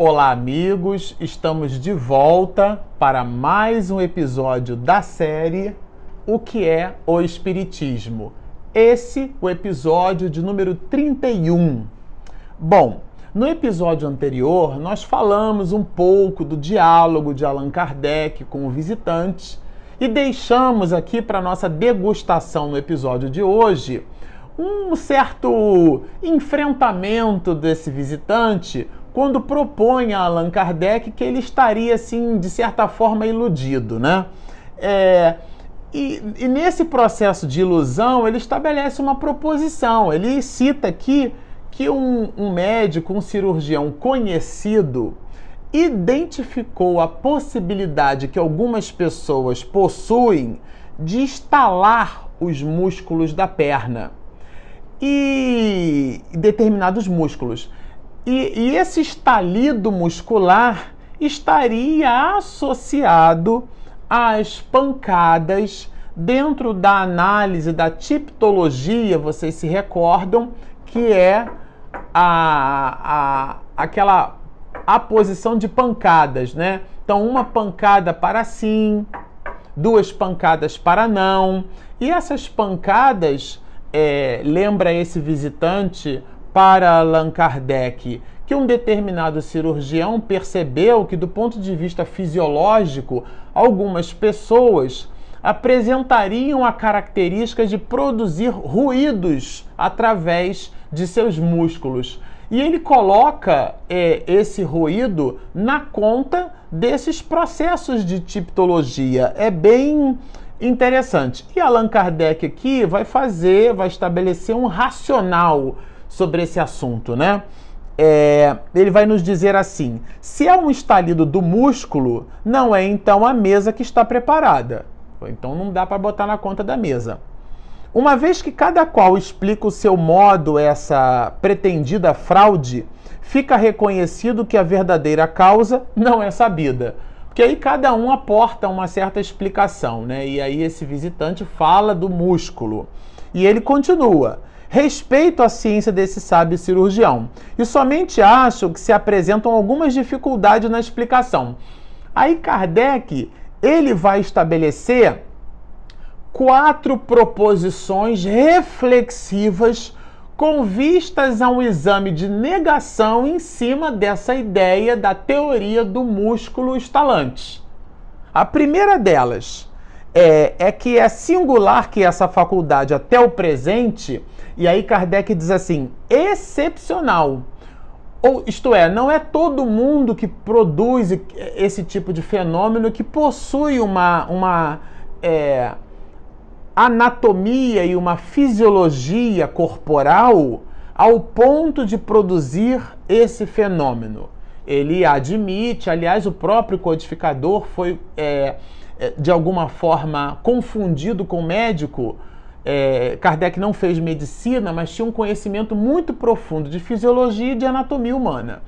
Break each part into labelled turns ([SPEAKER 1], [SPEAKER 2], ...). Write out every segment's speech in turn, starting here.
[SPEAKER 1] Olá, amigos! Estamos de volta para mais um episódio da série O que é o Espiritismo? Esse o episódio de número 31. Bom, no episódio anterior nós falamos um pouco do diálogo de Allan Kardec com o visitante e deixamos aqui para nossa degustação no episódio de hoje um certo enfrentamento desse visitante quando propõe a Allan Kardec que ele estaria, assim, de certa forma iludido, né? É, e, e, nesse processo de ilusão, ele estabelece uma proposição. Ele cita aqui que um, um médico, um cirurgião conhecido, identificou a possibilidade que algumas pessoas possuem de estalar os músculos da perna e determinados músculos. E, e esse estalido muscular estaria associado às pancadas dentro da análise da tipologia, vocês se recordam, que é a, a, aquela a posição de pancadas, né? Então, uma pancada para sim, duas pancadas para não. E essas pancadas é, lembra esse visitante para Allan Kardec que um determinado cirurgião percebeu que, do ponto de vista fisiológico, algumas pessoas apresentariam a característica de produzir ruídos através de seus músculos. E ele coloca é, esse ruído na conta desses processos de tipologia. É bem interessante. E Allan Kardec aqui vai fazer, vai estabelecer um racional sobre esse assunto, né? É, ele vai nos dizer assim: se é um estalido do músculo, não é então a mesa que está preparada. Então não dá para botar na conta da mesa. Uma vez que cada qual explica o seu modo essa pretendida fraude, fica reconhecido que a verdadeira causa não é sabida. Porque aí cada um aporta uma certa explicação, né? E aí esse visitante fala do músculo. E ele continua: respeito a ciência desse sábio cirurgião e somente acho que se apresentam algumas dificuldades na explicação. Aí Kardec ele vai estabelecer quatro proposições reflexivas com vistas a um exame de negação em cima dessa ideia da teoria do músculo estalante. A primeira delas é, é que é singular que essa faculdade até o presente, e aí Kardec diz assim, excepcional. Ou, isto é, não é todo mundo que produz esse tipo de fenômeno que possui uma, uma é, anatomia e uma fisiologia corporal ao ponto de produzir esse fenômeno. Ele admite, aliás, o próprio codificador foi é, de alguma forma confundido com médico. É, Kardec não fez medicina, mas tinha um conhecimento muito profundo de fisiologia e de anatomia humana.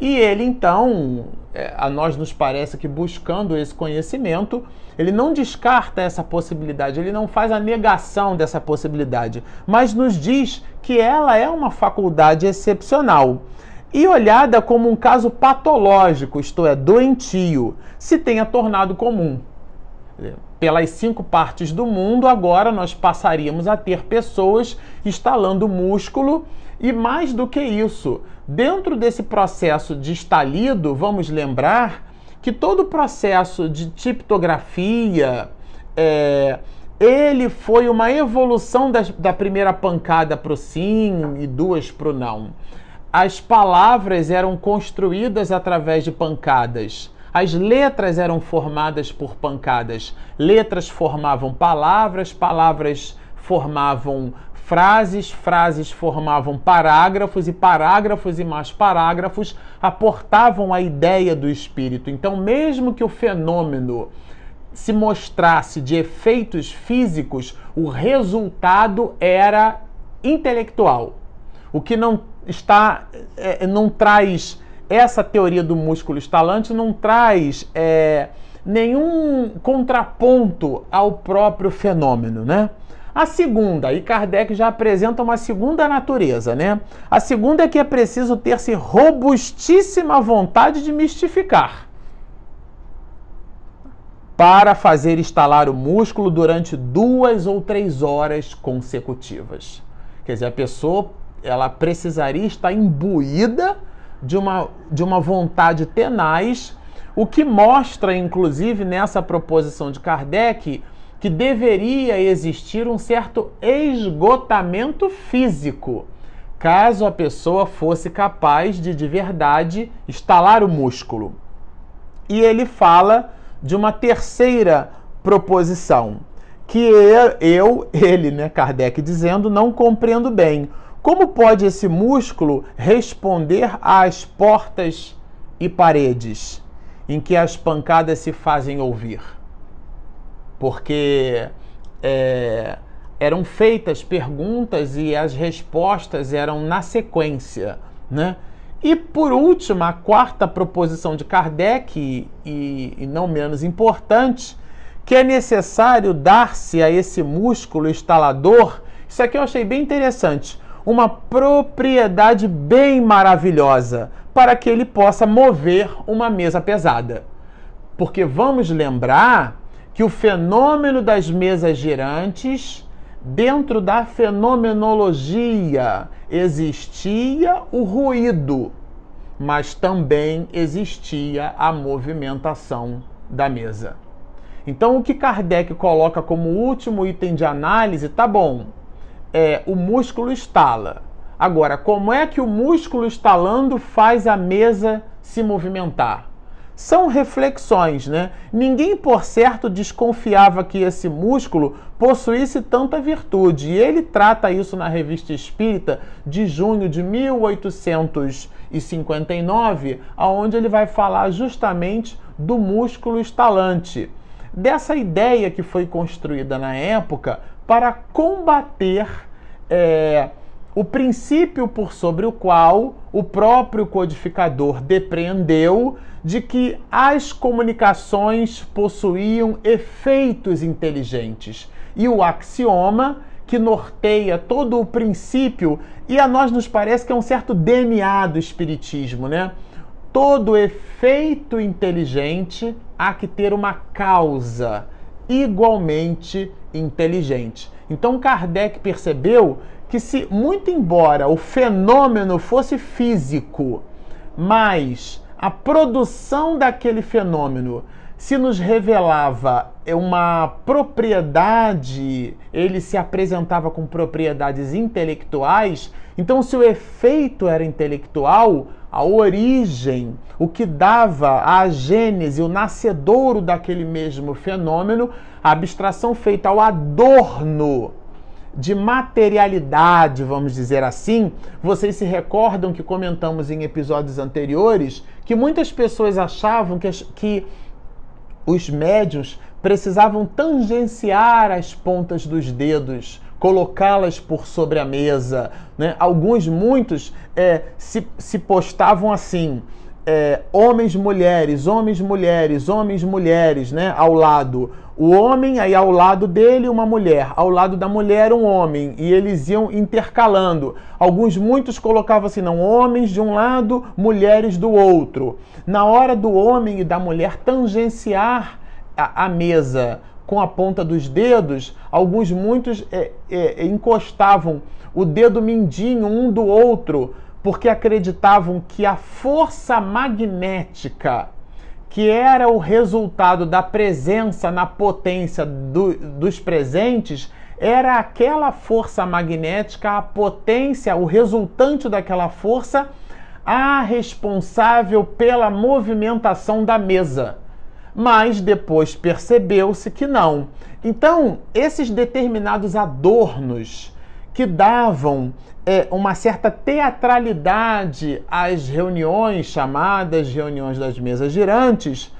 [SPEAKER 1] E ele então, é, a nós nos parece que buscando esse conhecimento, ele não descarta essa possibilidade, ele não faz a negação dessa possibilidade, mas nos diz que ela é uma faculdade excepcional e olhada como um caso patológico, isto é, doentio, se tenha tornado comum. Pelas cinco partes do mundo, agora nós passaríamos a ter pessoas instalando músculo e mais do que isso, dentro desse processo de estalido, vamos lembrar que todo o processo de tiptografia, é, ele foi uma evolução da, da primeira pancada para o sim e duas para o não. As palavras eram construídas através de pancadas. As letras eram formadas por pancadas. Letras formavam palavras, palavras formavam frases, frases formavam parágrafos e parágrafos e mais parágrafos aportavam a ideia do espírito. Então, mesmo que o fenômeno se mostrasse de efeitos físicos, o resultado era intelectual. O que não está, é, não traz essa teoria do músculo estalante não traz é, nenhum contraponto ao próprio fenômeno, né? A segunda, e Kardec já apresenta uma segunda natureza, né? A segunda é que é preciso ter-se robustíssima vontade de mistificar para fazer estalar o músculo durante duas ou três horas consecutivas. Quer dizer, a pessoa ela precisaria estar imbuída de uma, de uma vontade tenaz, o que mostra, inclusive, nessa proposição de Kardec, que deveria existir um certo esgotamento físico, caso a pessoa fosse capaz de de verdade estalar o músculo. E ele fala de uma terceira proposição, que eu, ele, né, Kardec dizendo, não compreendo bem. Como pode esse músculo responder às portas e paredes em que as pancadas se fazem ouvir? Porque é, eram feitas perguntas e as respostas eram na sequência, né? E por último, a quarta proposição de Kardec, e, e não menos importante, que é necessário dar-se a esse músculo instalador. Isso aqui eu achei bem interessante uma propriedade bem maravilhosa para que ele possa mover uma mesa pesada. Porque vamos lembrar que o fenômeno das mesas girantes, dentro da fenomenologia, existia o ruído, mas também existia a movimentação da mesa. Então, o que Kardec coloca como último item de análise, tá bom, é, o músculo estala. Agora, como é que o músculo estalando faz a mesa se movimentar? São reflexões, né? Ninguém, por certo, desconfiava que esse músculo possuísse tanta virtude. E ele trata isso na Revista Espírita de junho de 1859, aonde ele vai falar justamente do músculo estalante. Dessa ideia que foi construída na época para combater é, o princípio por sobre o qual o próprio codificador depreendeu de que as comunicações possuíam efeitos inteligentes. E o axioma que norteia todo o princípio, e a nós nos parece que é um certo DNA do Espiritismo, né? Todo efeito inteligente há que ter uma causa igualmente inteligente. Então Kardec percebeu que se muito embora o fenômeno fosse físico, mas a produção daquele fenômeno se nos revelava uma propriedade, ele se apresentava com propriedades intelectuais, então se o efeito era intelectual, a origem, o que dava a gênese, o nascedouro daquele mesmo fenômeno, a abstração feita ao adorno de materialidade, vamos dizer assim. Vocês se recordam que comentamos em episódios anteriores que muitas pessoas achavam que, que os médios precisavam tangenciar as pontas dos dedos colocá-las por sobre a mesa. Né? Alguns, muitos, é, se, se postavam assim. É, homens, mulheres, homens, mulheres, homens, mulheres, né? Ao lado. O homem, aí ao lado dele, uma mulher. Ao lado da mulher, um homem. E eles iam intercalando. Alguns, muitos colocavam assim, não, homens de um lado, mulheres do outro. Na hora do homem e da mulher tangenciar a, a mesa com a ponta dos dedos, alguns muitos é, é, encostavam o dedo mindinho um do outro, porque acreditavam que a força magnética, que era o resultado da presença na potência do, dos presentes, era aquela força magnética, a potência, o resultante daquela força, a responsável pela movimentação da mesa mas depois percebeu-se que não. Então, esses determinados adornos que davam é, uma certa teatralidade às reuniões chamadas reuniões das mesas girantes,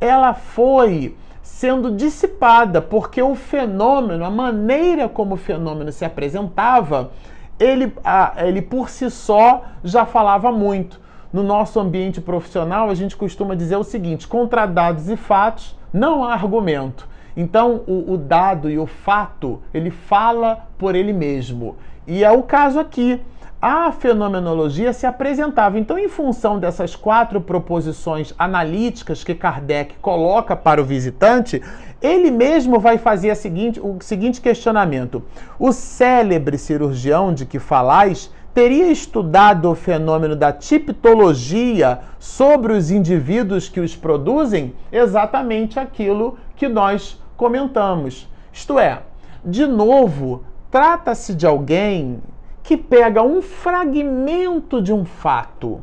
[SPEAKER 1] ela foi sendo dissipada, porque o fenômeno, a maneira como o fenômeno se apresentava, ele, a, ele por si só já falava muito no nosso ambiente profissional, a gente costuma dizer o seguinte: contra dados e fatos não há argumento. Então, o, o, dado e o fato, ele fala por ele mesmo. E é o caso aqui. A fenomenologia se apresentava. Então, em função dessas quatro proposições analíticas que Kardec coloca para o visitante, ele mesmo vai fazer seguinte, o seguinte questionamento: O célebre cirurgião de que falais teria estudado o fenômeno da tipologia sobre os indivíduos que os produzem? Exatamente aquilo que nós comentamos. Isto é, de novo, trata-se de alguém que pega um fragmento de um fato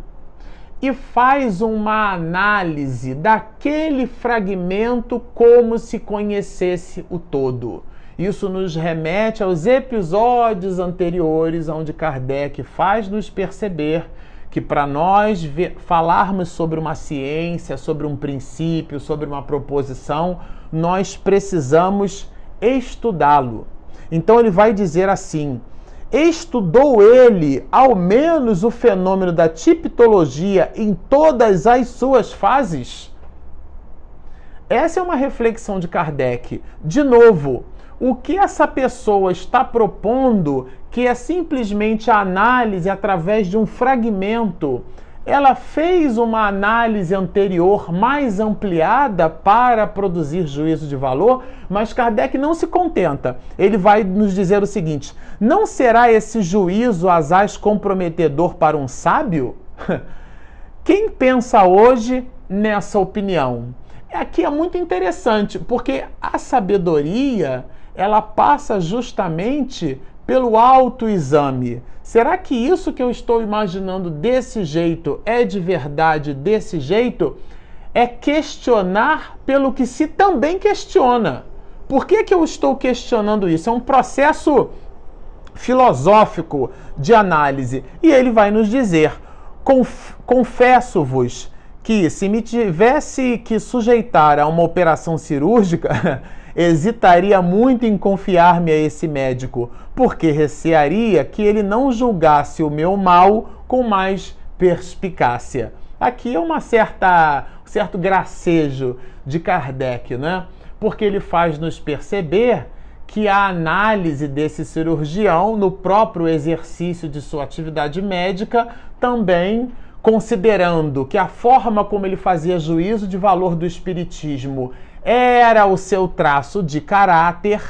[SPEAKER 1] e faz uma análise daquele fragmento como se conhecesse o todo. Isso nos remete aos episódios anteriores, onde Kardec faz nos perceber que para nós falarmos sobre uma ciência, sobre um princípio, sobre uma proposição, nós precisamos estudá-lo. Então ele vai dizer assim: estudou ele ao menos o fenômeno da tipologia em todas as suas fases? Essa é uma reflexão de Kardec. De novo, o que essa pessoa está propondo, que é simplesmente a análise através de um fragmento, ela fez uma análise anterior mais ampliada para produzir juízo de valor, mas Kardec não se contenta. Ele vai nos dizer o seguinte: não será esse juízo asaz comprometedor para um sábio? Quem pensa hoje nessa opinião? Aqui é muito interessante, porque a sabedoria ela passa justamente pelo autoexame. Será que isso que eu estou imaginando desse jeito é de verdade desse jeito? É questionar pelo que se também questiona. Por que, que eu estou questionando isso? É um processo filosófico de análise. E ele vai nos dizer: confesso-vos que se me tivesse que sujeitar a uma operação cirúrgica, hesitaria muito em confiar-me a esse médico, porque recearia que ele não julgasse o meu mal com mais perspicácia. Aqui é uma certa, um certo gracejo de Kardec, né? Porque ele faz nos perceber que a análise desse cirurgião no próprio exercício de sua atividade médica também considerando que a forma como ele fazia juízo de valor do espiritismo era o seu traço de caráter,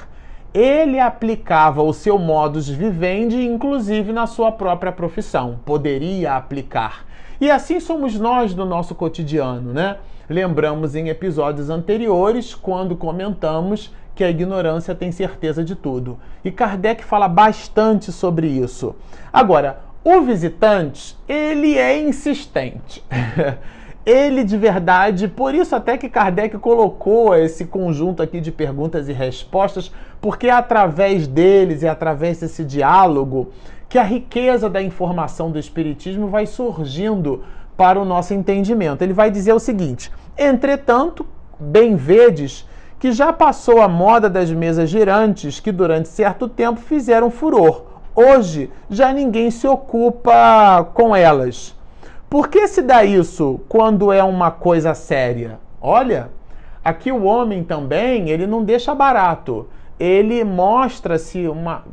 [SPEAKER 1] ele aplicava o seu modus vivendi, inclusive na sua própria profissão. Poderia aplicar. E assim somos nós no nosso cotidiano, né? Lembramos em episódios anteriores, quando comentamos que a ignorância tem certeza de tudo. E Kardec fala bastante sobre isso. Agora, o visitante, ele é insistente. ele de verdade, por isso até que Kardec colocou esse conjunto aqui de perguntas e respostas, porque é através deles e através desse diálogo que a riqueza da informação do espiritismo vai surgindo para o nosso entendimento. Ele vai dizer o seguinte: "Entretanto, bem vedes que já passou a moda das mesas girantes que durante certo tempo fizeram furor. Hoje já ninguém se ocupa com elas." Por que se dá isso quando é uma coisa séria? Olha, aqui o homem também, ele não deixa barato. Ele mostra-se uma,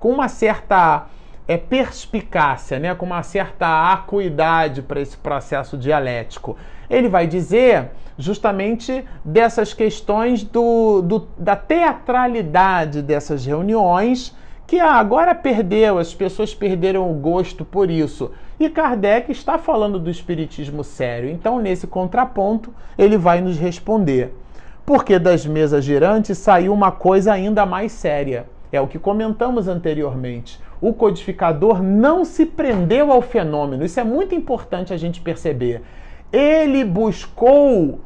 [SPEAKER 1] com uma certa é, perspicácia, né? com uma certa acuidade para esse processo dialético. Ele vai dizer justamente dessas questões do, do da teatralidade dessas reuniões que ah, agora perdeu, as pessoas perderam o gosto por isso. E Kardec está falando do espiritismo sério. Então, nesse contraponto, ele vai nos responder. Porque das mesas girantes saiu uma coisa ainda mais séria. É o que comentamos anteriormente. O codificador não se prendeu ao fenômeno. Isso é muito importante a gente perceber. Ele buscou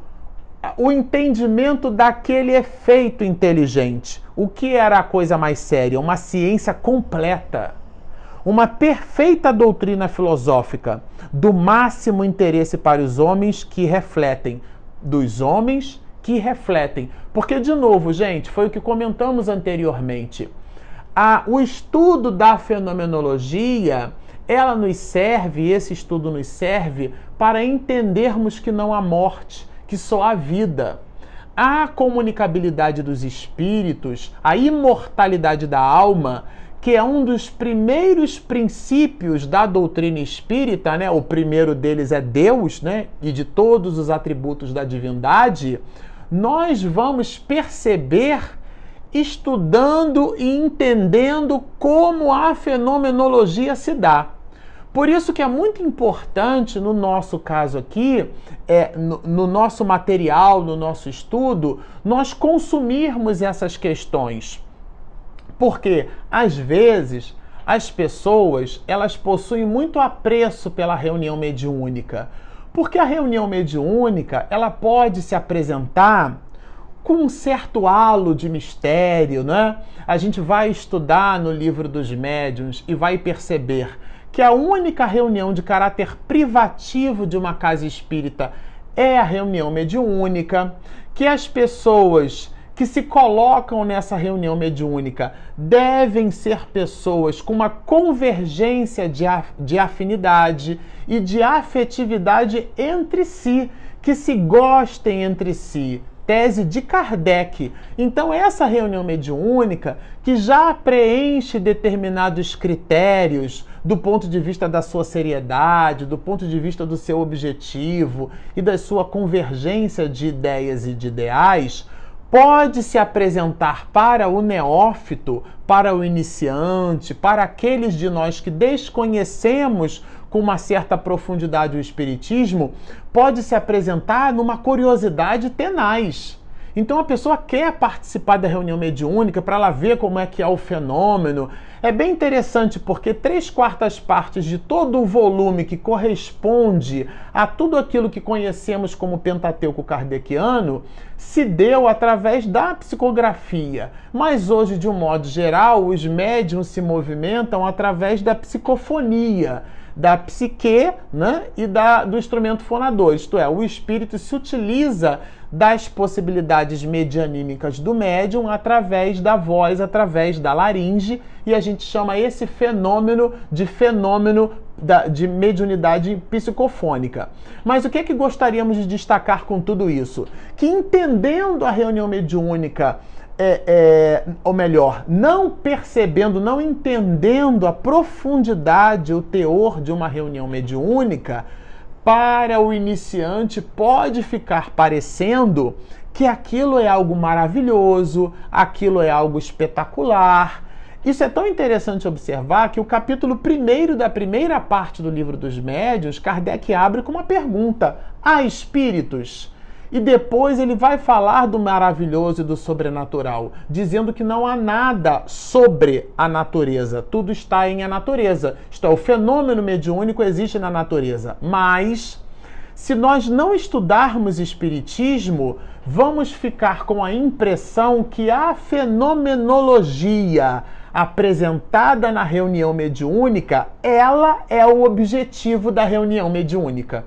[SPEAKER 1] o entendimento daquele efeito inteligente. O que era a coisa mais séria? Uma ciência completa, uma perfeita doutrina filosófica do máximo interesse para os homens que refletem, dos homens que refletem. Porque, de novo, gente, foi o que comentamos anteriormente. A, o estudo da fenomenologia ela nos serve, esse estudo nos serve para entendermos que não há morte que só há vida. a comunicabilidade dos espíritos, a imortalidade da alma, que é um dos primeiros princípios da doutrina espírita, né? O primeiro deles é Deus, né? E de todos os atributos da divindade, nós vamos perceber estudando e entendendo como a fenomenologia se dá. Por isso que é muito importante, no nosso caso aqui, é, no, no nosso material, no nosso estudo, nós consumirmos essas questões. Porque, às vezes, as pessoas elas possuem muito apreço pela reunião mediúnica. Porque a reunião mediúnica ela pode se apresentar com um certo halo de mistério, né? A gente vai estudar no livro dos médiuns e vai perceber que a única reunião de caráter privativo de uma casa espírita é a reunião mediúnica, que as pessoas que se colocam nessa reunião mediúnica devem ser pessoas com uma convergência de, de afinidade e de afetividade entre si, que se gostem entre si, tese de Kardec. Então, essa reunião mediúnica, que já preenche determinados critérios do ponto de vista da sua seriedade, do ponto de vista do seu objetivo e da sua convergência de ideias e de ideais, pode se apresentar para o neófito, para o iniciante, para aqueles de nós que desconhecemos com uma certa profundidade o Espiritismo, pode se apresentar numa curiosidade tenaz. Então a pessoa quer participar da reunião mediúnica para ela ver como é que é o fenômeno. É bem interessante porque três quartas partes de todo o volume que corresponde a tudo aquilo que conhecemos como Pentateuco Kardeciano se deu através da psicografia. Mas hoje, de um modo geral, os médiums se movimentam através da psicofonia da psique né, e da, do instrumento fonador, isto é, o espírito se utiliza das possibilidades medianímicas do médium através da voz, através da laringe, e a gente chama esse fenômeno de fenômeno da, de mediunidade psicofônica. Mas o que é que gostaríamos de destacar com tudo isso? Que entendendo a reunião mediúnica é, é, ou melhor, não percebendo, não entendendo a profundidade, o teor de uma reunião mediúnica, para o iniciante pode ficar parecendo que aquilo é algo maravilhoso, aquilo é algo espetacular. Isso é tão interessante observar que o capítulo primeiro da primeira parte do livro dos médios, Kardec abre com uma pergunta: há espíritos? E depois ele vai falar do maravilhoso e do sobrenatural, dizendo que não há nada sobre a natureza, tudo está em a natureza. Isto é, o fenômeno mediúnico existe na natureza. Mas, se nós não estudarmos Espiritismo, vamos ficar com a impressão que a fenomenologia apresentada na reunião mediúnica, ela é o objetivo da reunião mediúnica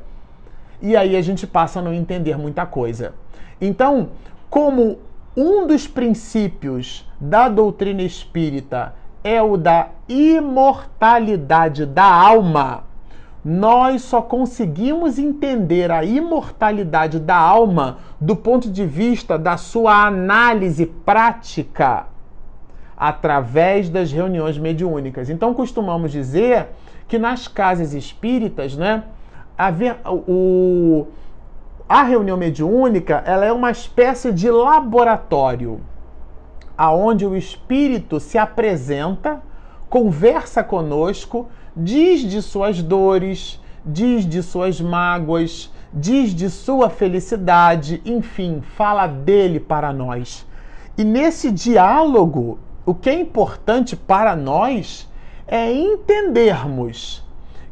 [SPEAKER 1] e aí a gente passa a não entender muita coisa. Então, como um dos princípios da doutrina espírita é o da imortalidade da alma, nós só conseguimos entender a imortalidade da alma do ponto de vista da sua análise prática através das reuniões mediúnicas. Então costumamos dizer que nas casas espíritas, né, a, o, a reunião mediúnica ela é uma espécie de laboratório aonde o espírito se apresenta, conversa conosco, diz de suas dores, diz de suas mágoas, diz de sua felicidade, enfim, fala dele para nós. E nesse diálogo, o que é importante para nós é entendermos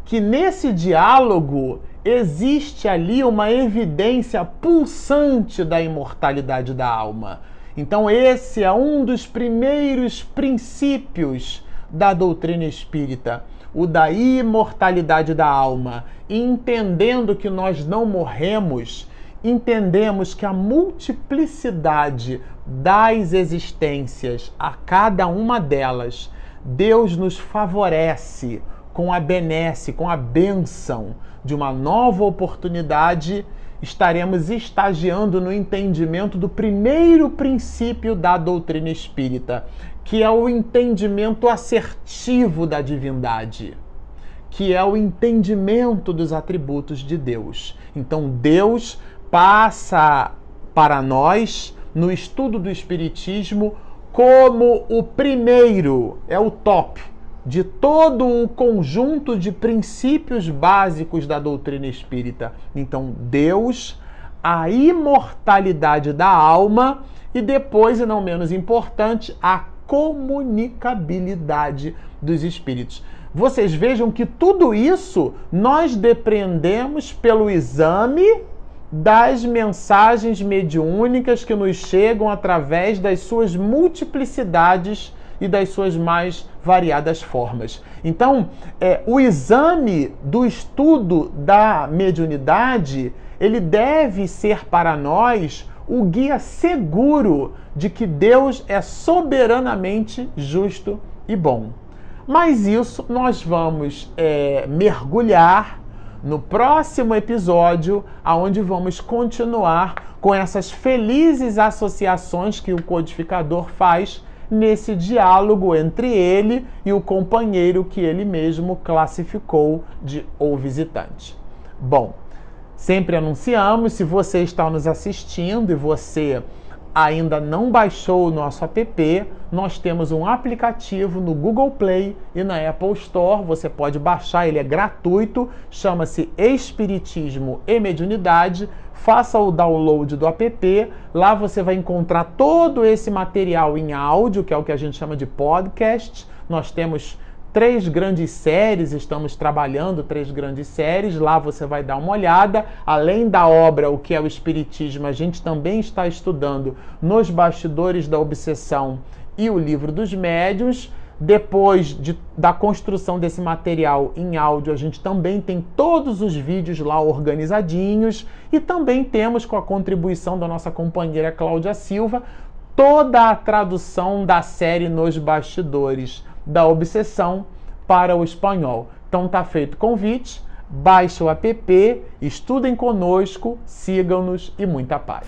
[SPEAKER 1] que nesse diálogo existe ali uma evidência pulsante da imortalidade da alma. Então, esse é um dos primeiros princípios da doutrina espírita, o da imortalidade da alma. entendendo que nós não morremos, entendemos que a multiplicidade das existências, a cada uma delas, Deus nos favorece com a benesse, com a benção de uma nova oportunidade estaremos estagiando no entendimento do primeiro princípio da doutrina espírita, que é o entendimento assertivo da divindade, que é o entendimento dos atributos de Deus. Então, Deus passa para nós, no estudo do Espiritismo, como o primeiro, é o top de todo o conjunto de princípios básicos da doutrina espírita. Então, Deus, a imortalidade da alma e depois, e não menos importante, a comunicabilidade dos espíritos. Vocês vejam que tudo isso nós depreendemos pelo exame das mensagens mediúnicas que nos chegam através das suas multiplicidades e das suas mais variadas formas. Então, é, o exame do estudo da mediunidade, ele deve ser para nós o guia seguro de que Deus é soberanamente justo e bom. Mas isso nós vamos é, mergulhar no próximo episódio, aonde vamos continuar com essas felizes associações que o codificador faz nesse diálogo entre ele e o companheiro que ele mesmo classificou de ou visitante. Bom, sempre anunciamos, se você está nos assistindo e você ainda não baixou o nosso app, nós temos um aplicativo no Google Play e na Apple Store. Você pode baixar, ele é gratuito, chama-se Espiritismo e Mediunidade. Faça o download do app. Lá você vai encontrar todo esse material em áudio, que é o que a gente chama de podcast. Nós temos três grandes séries, estamos trabalhando três grandes séries, lá você vai dar uma olhada. Além da obra O que é o Espiritismo, a gente também está estudando Nos Bastidores da Obsessão e o Livro dos Médiuns. Depois de, da construção desse material em áudio, a gente também tem todos os vídeos lá organizadinhos e também temos, com a contribuição da nossa companheira Cláudia Silva, toda a tradução da série Nos Bastidores da obsessão para o espanhol. Então tá feito o convite, baixe o app, estudem conosco, sigam-nos e muita paz.